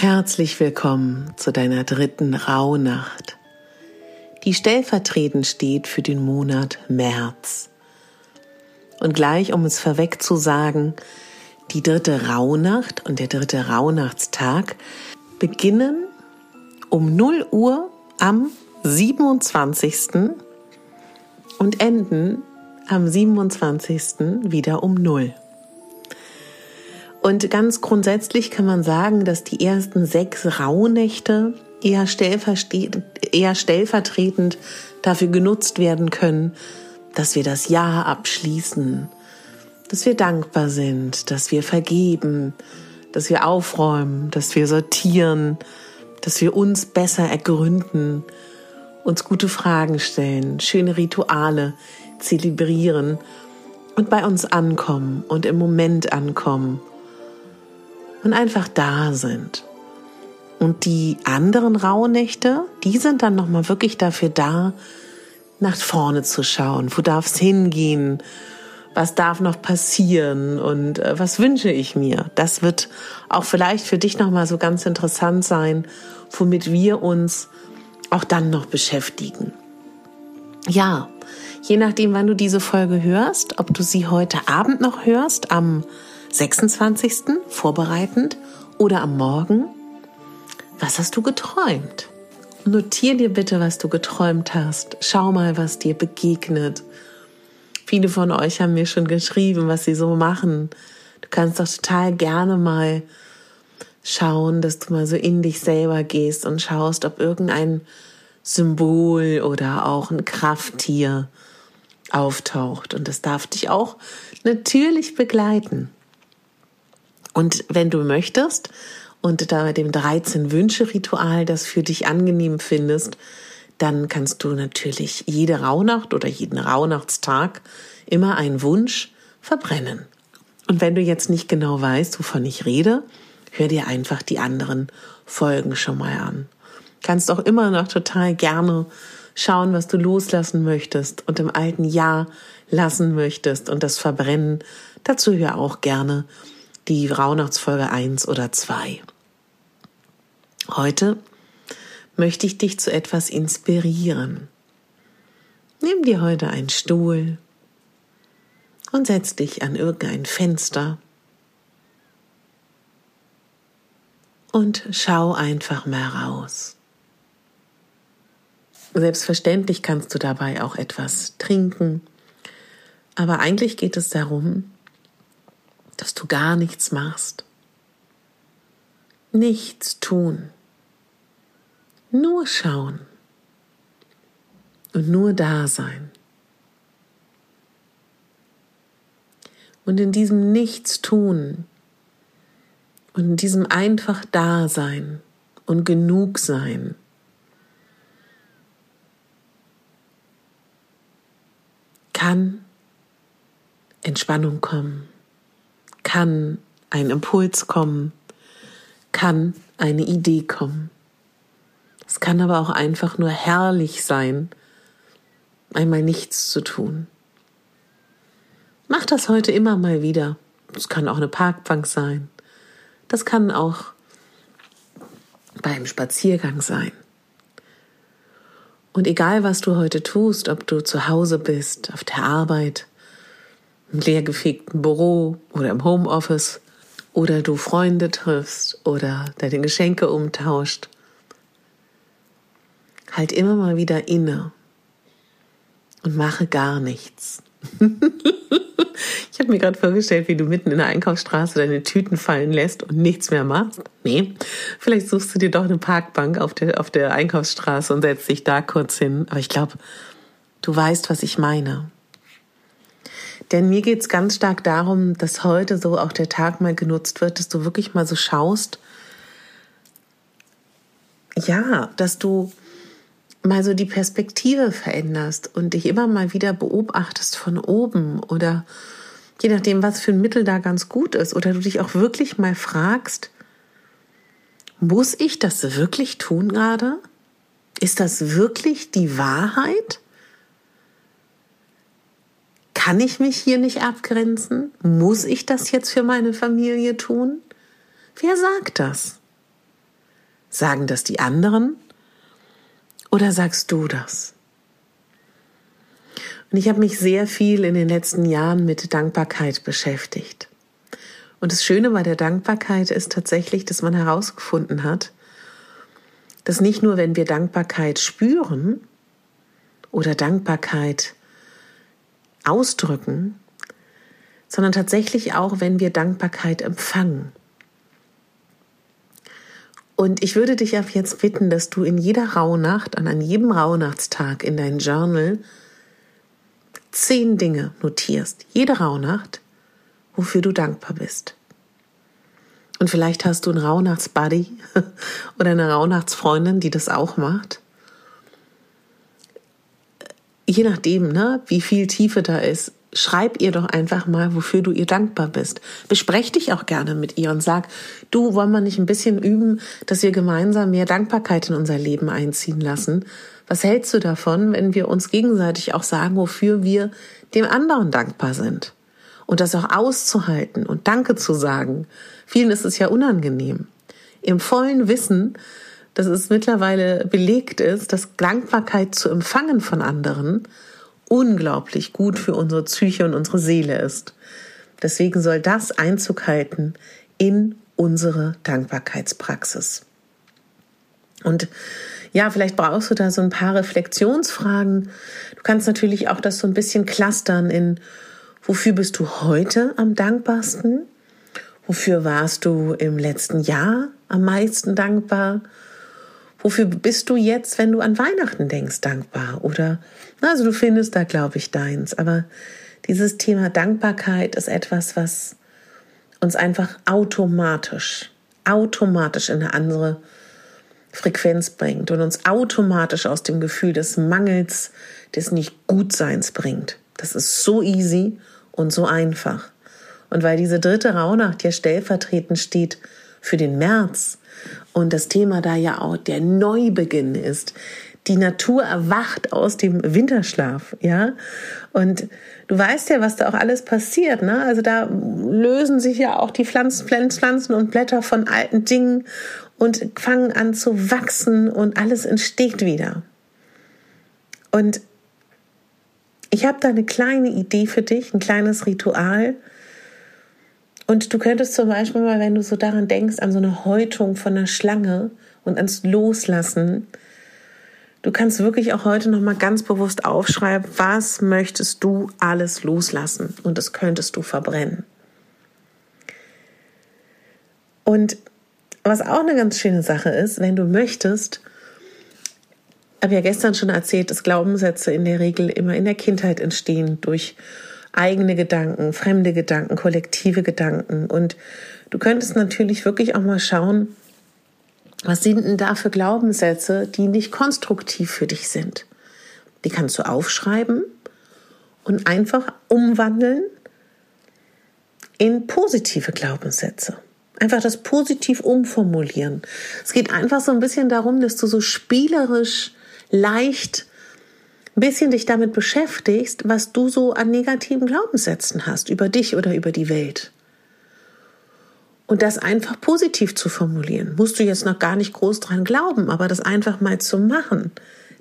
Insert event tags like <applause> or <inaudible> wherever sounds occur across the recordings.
Herzlich willkommen zu deiner dritten Rauhnacht, die stellvertretend steht für den Monat März. Und gleich, um es vorweg zu sagen, die dritte Rauhnacht und der dritte Rauhnachtstag beginnen um 0 Uhr am 27. und enden am 27. wieder um 0. Und ganz grundsätzlich kann man sagen, dass die ersten sechs Rauhnächte eher, eher stellvertretend dafür genutzt werden können, dass wir das Jahr abschließen, dass wir dankbar sind, dass wir vergeben, dass wir aufräumen, dass wir sortieren, dass wir uns besser ergründen, uns gute Fragen stellen, schöne Rituale zelebrieren und bei uns ankommen und im Moment ankommen und einfach da sind. Und die anderen Rauhnächte, die sind dann nochmal wirklich dafür da, nach vorne zu schauen. Wo darf es hingehen? Was darf noch passieren? Und äh, was wünsche ich mir? Das wird auch vielleicht für dich nochmal so ganz interessant sein, womit wir uns auch dann noch beschäftigen. Ja, je nachdem, wann du diese Folge hörst, ob du sie heute Abend noch hörst, am 26. vorbereitend oder am Morgen. Was hast du geträumt? Notier dir bitte, was du geträumt hast. Schau mal, was dir begegnet. Viele von euch haben mir schon geschrieben, was sie so machen. Du kannst doch total gerne mal schauen, dass du mal so in dich selber gehst und schaust, ob irgendein Symbol oder auch ein Krafttier auftaucht. Und das darf dich auch natürlich begleiten. Und wenn du möchtest und da dem 13 Wünsche Ritual das für dich angenehm findest, dann kannst du natürlich jede Rauhnacht oder jeden Rauhnachtstag immer einen Wunsch verbrennen. Und wenn du jetzt nicht genau weißt, wovon ich rede, hör dir einfach die anderen Folgen schon mal an. Kannst auch immer noch total gerne schauen, was du loslassen möchtest und im alten Jahr lassen möchtest und das verbrennen. Dazu hör auch gerne die Rauhnachtsfolge 1 oder 2. Heute möchte ich dich zu etwas inspirieren. Nimm dir heute einen Stuhl und setz dich an irgendein Fenster und schau einfach mal raus. Selbstverständlich kannst du dabei auch etwas trinken, aber eigentlich geht es darum, dass du gar nichts machst. Nichts tun. Nur schauen. Und nur da sein. Und in diesem Nichtstun und in diesem einfach Dasein und genug sein, kann Entspannung kommen kann ein Impuls kommen, kann eine Idee kommen. Es kann aber auch einfach nur herrlich sein, einmal nichts zu tun. Mach das heute immer mal wieder. Es kann auch eine Parkbank sein. Das kann auch beim Spaziergang sein. Und egal, was du heute tust, ob du zu Hause bist, auf der Arbeit, im leergefegten Büro oder im Homeoffice oder du Freunde triffst oder deine Geschenke umtauscht. Halt immer mal wieder inne und mache gar nichts. <laughs> ich habe mir gerade vorgestellt, wie du mitten in der Einkaufsstraße deine Tüten fallen lässt und nichts mehr machst. Nee, vielleicht suchst du dir doch eine Parkbank auf der, auf der Einkaufsstraße und setzt dich da kurz hin. Aber ich glaube, du weißt, was ich meine. Denn mir geht's ganz stark darum, dass heute so auch der Tag mal genutzt wird, dass du wirklich mal so schaust, ja, dass du mal so die Perspektive veränderst und dich immer mal wieder beobachtest von oben oder je nachdem, was für ein Mittel da ganz gut ist oder du dich auch wirklich mal fragst, muss ich das wirklich tun gerade? Ist das wirklich die Wahrheit? Kann ich mich hier nicht abgrenzen? Muss ich das jetzt für meine Familie tun? Wer sagt das? Sagen das die anderen? Oder sagst du das? Und ich habe mich sehr viel in den letzten Jahren mit Dankbarkeit beschäftigt. Und das Schöne bei der Dankbarkeit ist tatsächlich, dass man herausgefunden hat, dass nicht nur, wenn wir Dankbarkeit spüren oder Dankbarkeit ausdrücken, sondern tatsächlich auch, wenn wir Dankbarkeit empfangen. Und ich würde dich ab jetzt bitten, dass du in jeder Rauhnacht, an jedem Rauhnachtstag in dein Journal zehn Dinge notierst, jede Rauhnacht, wofür du dankbar bist. Und vielleicht hast du einen Rauhnachtsbuddy <laughs> oder eine Rauhnachtsfreundin, die das auch macht. Je nachdem, ne, wie viel Tiefe da ist, schreib ihr doch einfach mal, wofür du ihr dankbar bist. Besprech dich auch gerne mit ihr und sag, du, wollen wir nicht ein bisschen üben, dass wir gemeinsam mehr Dankbarkeit in unser Leben einziehen lassen? Was hältst du davon, wenn wir uns gegenseitig auch sagen, wofür wir dem anderen dankbar sind? Und das auch auszuhalten und Danke zu sagen. Vielen ist es ja unangenehm. Im vollen Wissen, dass es mittlerweile belegt ist, dass Dankbarkeit zu empfangen von anderen unglaublich gut für unsere Psyche und unsere Seele ist. Deswegen soll das Einzug halten in unsere Dankbarkeitspraxis. Und ja, vielleicht brauchst du da so ein paar Reflexionsfragen. Du kannst natürlich auch das so ein bisschen clustern in, wofür bist du heute am dankbarsten? Wofür warst du im letzten Jahr am meisten dankbar? Wofür bist du jetzt, wenn du an Weihnachten denkst, dankbar? Oder, also du findest da, glaube ich, deins. Aber dieses Thema Dankbarkeit ist etwas, was uns einfach automatisch, automatisch in eine andere Frequenz bringt und uns automatisch aus dem Gefühl des Mangels, des Nicht-Gutseins bringt. Das ist so easy und so einfach. Und weil diese dritte Rauhnacht ja stellvertretend steht für den März, und das Thema da ja auch der Neubeginn ist. Die Natur erwacht aus dem Winterschlaf, ja. Und du weißt ja, was da auch alles passiert, ne? Also da lösen sich ja auch die Pflanzen, Pflanzen und Blätter von alten Dingen und fangen an zu wachsen und alles entsteht wieder. Und ich habe da eine kleine Idee für dich, ein kleines Ritual, und du könntest zum Beispiel mal, wenn du so daran denkst, an so eine Häutung von einer Schlange und ans Loslassen, du kannst wirklich auch heute noch mal ganz bewusst aufschreiben, was möchtest du alles loslassen und das könntest du verbrennen. Und was auch eine ganz schöne Sache ist, wenn du möchtest, habe ja gestern schon erzählt, dass Glaubenssätze in der Regel immer in der Kindheit entstehen durch eigene Gedanken, fremde Gedanken, kollektive Gedanken. Und du könntest natürlich wirklich auch mal schauen, was sind denn da für Glaubenssätze, die nicht konstruktiv für dich sind. Die kannst du aufschreiben und einfach umwandeln in positive Glaubenssätze. Einfach das positiv umformulieren. Es geht einfach so ein bisschen darum, dass du so spielerisch leicht ein bisschen dich damit beschäftigst, was du so an negativen Glaubenssätzen hast über dich oder über die Welt. Und das einfach positiv zu formulieren. Musst du jetzt noch gar nicht groß dran glauben, aber das einfach mal zu machen.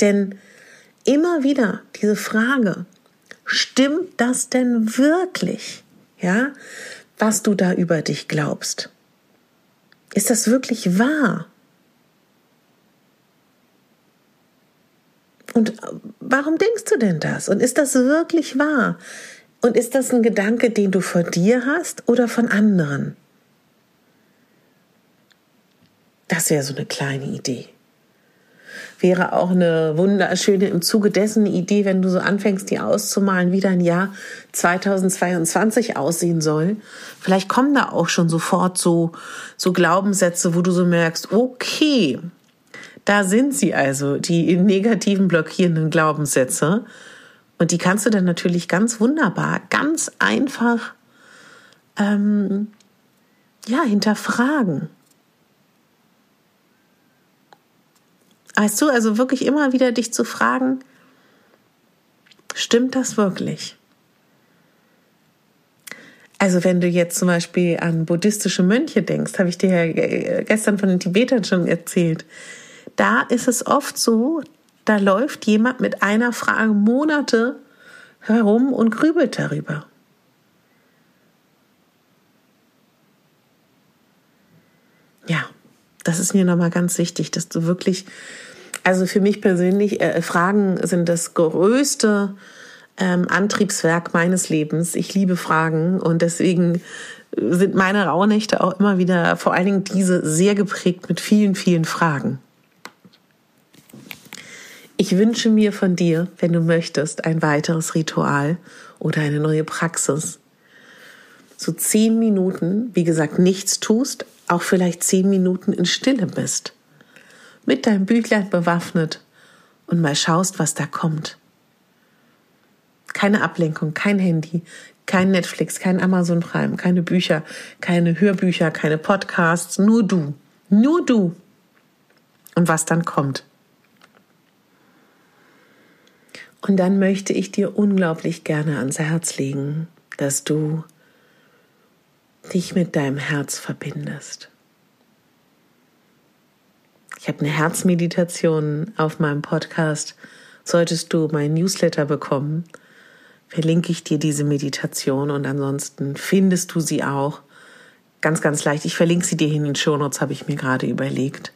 Denn immer wieder diese Frage, stimmt das denn wirklich? Ja, was du da über dich glaubst? Ist das wirklich wahr? Und warum denkst du denn das? Und ist das wirklich wahr? Und ist das ein Gedanke, den du vor dir hast oder von anderen? Das wäre so eine kleine Idee. Wäre auch eine wunderschöne im Zuge dessen Idee, wenn du so anfängst, die auszumalen, wie dein Jahr 2022 aussehen soll. Vielleicht kommen da auch schon sofort so, so Glaubenssätze, wo du so merkst, okay, Da sind sie also, die negativen blockierenden Glaubenssätze. Und die kannst du dann natürlich ganz wunderbar, ganz einfach ähm, ja, hinterfragen. Weißt du, also wirklich immer wieder dich zu fragen, stimmt das wirklich? Also wenn du jetzt zum Beispiel an buddhistische Mönche denkst, habe ich dir ja gestern von den Tibetern schon erzählt, da ist es oft so, da läuft jemand mit einer Frage Monate herum und grübelt darüber. Ja, das ist mir nochmal ganz wichtig, dass du wirklich, also für mich persönlich, äh, Fragen sind das größte ähm, Antriebswerk meines Lebens. Ich liebe Fragen und deswegen sind meine Rauhnächte auch immer wieder, vor allen Dingen diese, sehr geprägt mit vielen, vielen Fragen. Ich wünsche mir von dir, wenn du möchtest, ein weiteres Ritual oder eine neue Praxis. So zehn Minuten, wie gesagt, nichts tust, auch vielleicht zehn Minuten in Stille bist. Mit deinem Büchlein bewaffnet und mal schaust, was da kommt. Keine Ablenkung, kein Handy, kein Netflix, kein Amazon Prime, keine Bücher, keine Hörbücher, keine Podcasts, nur du. Nur du. Und was dann kommt. Und dann möchte ich dir unglaublich gerne ans Herz legen, dass du dich mit deinem Herz verbindest. Ich habe eine Herzmeditation auf meinem Podcast. Solltest du mein Newsletter bekommen, verlinke ich dir diese Meditation und ansonsten findest du sie auch ganz, ganz leicht. Ich verlinke sie dir in den Shownotes, habe ich mir gerade überlegt.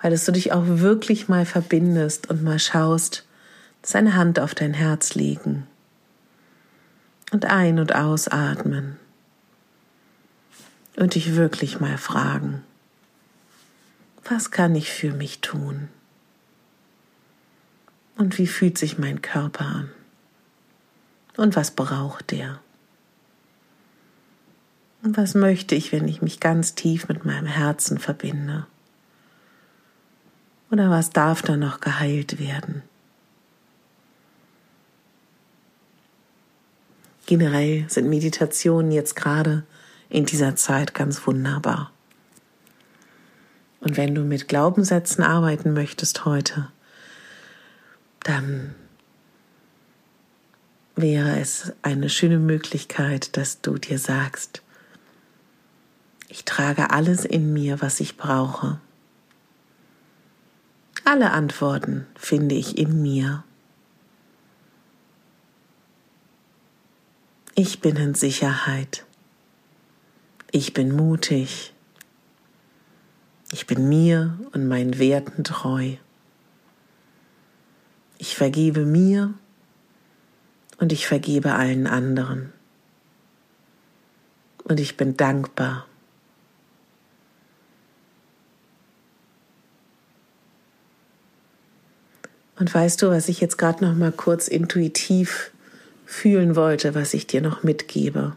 Weil dass du dich auch wirklich mal verbindest und mal schaust, seine Hand auf dein Herz legen und ein- und ausatmen und dich wirklich mal fragen, was kann ich für mich tun? Und wie fühlt sich mein Körper an? Und was braucht der? Und was möchte ich, wenn ich mich ganz tief mit meinem Herzen verbinde? Oder was darf da noch geheilt werden? Generell sind Meditationen jetzt gerade in dieser Zeit ganz wunderbar. Und wenn du mit Glaubenssätzen arbeiten möchtest heute, dann wäre es eine schöne Möglichkeit, dass du dir sagst, ich trage alles in mir, was ich brauche. Alle Antworten finde ich in mir. Ich bin in Sicherheit. Ich bin mutig. Ich bin mir und meinen Werten treu. Ich vergebe mir und ich vergebe allen anderen. Und ich bin dankbar. Und weißt du, was ich jetzt gerade noch mal kurz intuitiv fühlen wollte, was ich dir noch mitgebe.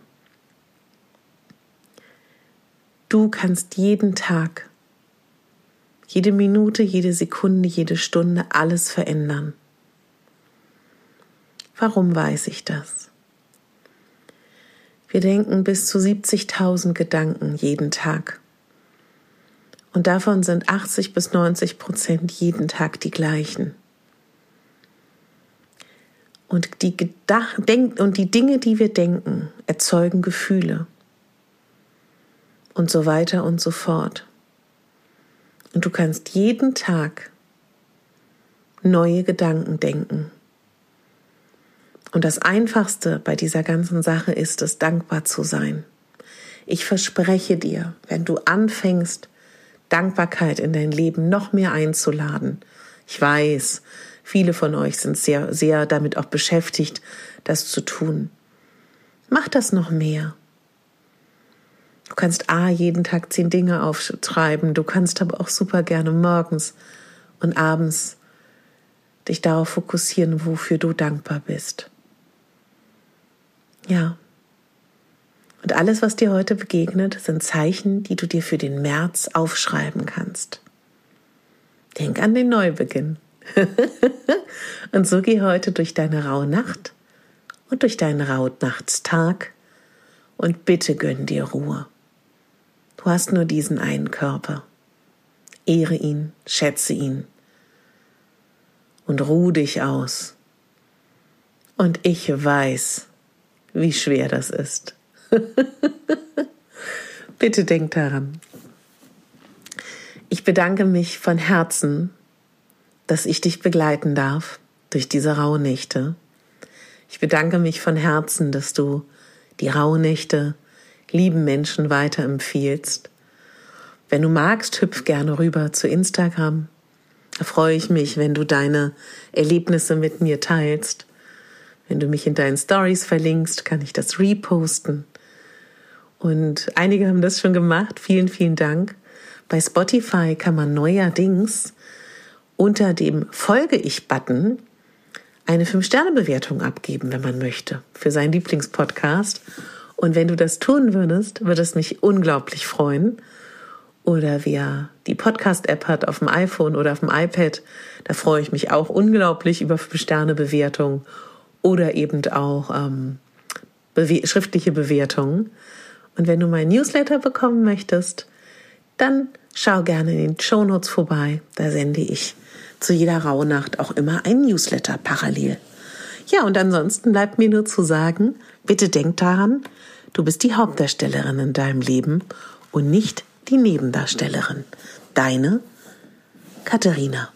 Du kannst jeden Tag, jede Minute, jede Sekunde, jede Stunde alles verändern. Warum weiß ich das? Wir denken bis zu 70.000 Gedanken jeden Tag. Und davon sind 80 bis 90 Prozent jeden Tag die gleichen. Und die, Gedach denk und die Dinge, die wir denken, erzeugen Gefühle. Und so weiter und so fort. Und du kannst jeden Tag neue Gedanken denken. Und das Einfachste bei dieser ganzen Sache ist es, dankbar zu sein. Ich verspreche dir, wenn du anfängst, Dankbarkeit in dein Leben noch mehr einzuladen, ich weiß, Viele von euch sind sehr, sehr damit auch beschäftigt, das zu tun. Mach das noch mehr. Du kannst A, jeden Tag zehn Dinge aufschreiben. Du kannst aber auch super gerne morgens und abends dich darauf fokussieren, wofür du dankbar bist. Ja. Und alles, was dir heute begegnet, sind Zeichen, die du dir für den März aufschreiben kannst. Denk an den Neubeginn. <laughs> und so geh heute durch deine raue Nacht und durch deinen Rauhnachtstag und bitte gönn dir Ruhe. Du hast nur diesen einen Körper. Ehre ihn, schätze ihn und ruh dich aus. Und ich weiß, wie schwer das ist. <laughs> Bitte denk daran. Ich bedanke mich von Herzen, dass ich dich begleiten darf durch diese Rauhnächte. Ich bedanke mich von Herzen, dass du die Rauhnächte lieben Menschen weiterempfiehlst. Wenn du magst, hüpf gerne rüber zu Instagram. Da freue ich mich, wenn du deine Erlebnisse mit mir teilst. Wenn du mich in deinen Stories verlinkst, kann ich das reposten. Und einige haben das schon gemacht. Vielen, vielen Dank. Bei Spotify kann man neuerdings unter dem Folge ich-Button eine 5-Sterne-Bewertung abgeben, wenn man möchte, für seinen Lieblingspodcast. Und wenn du das tun würdest, würde es mich unglaublich freuen. Oder wer die Podcast-App hat auf dem iPhone oder auf dem iPad, da freue ich mich auch unglaublich über 5-Sterne-Bewertungen oder eben auch ähm, bewe schriftliche Bewertungen. Und wenn du meinen Newsletter bekommen möchtest, dann schau gerne in den Show Notes vorbei. Da sende ich zu jeder Rauhnacht auch immer ein Newsletter parallel. Ja, und ansonsten bleibt mir nur zu sagen, bitte denk daran, du bist die Hauptdarstellerin in deinem Leben und nicht die Nebendarstellerin. Deine Katharina.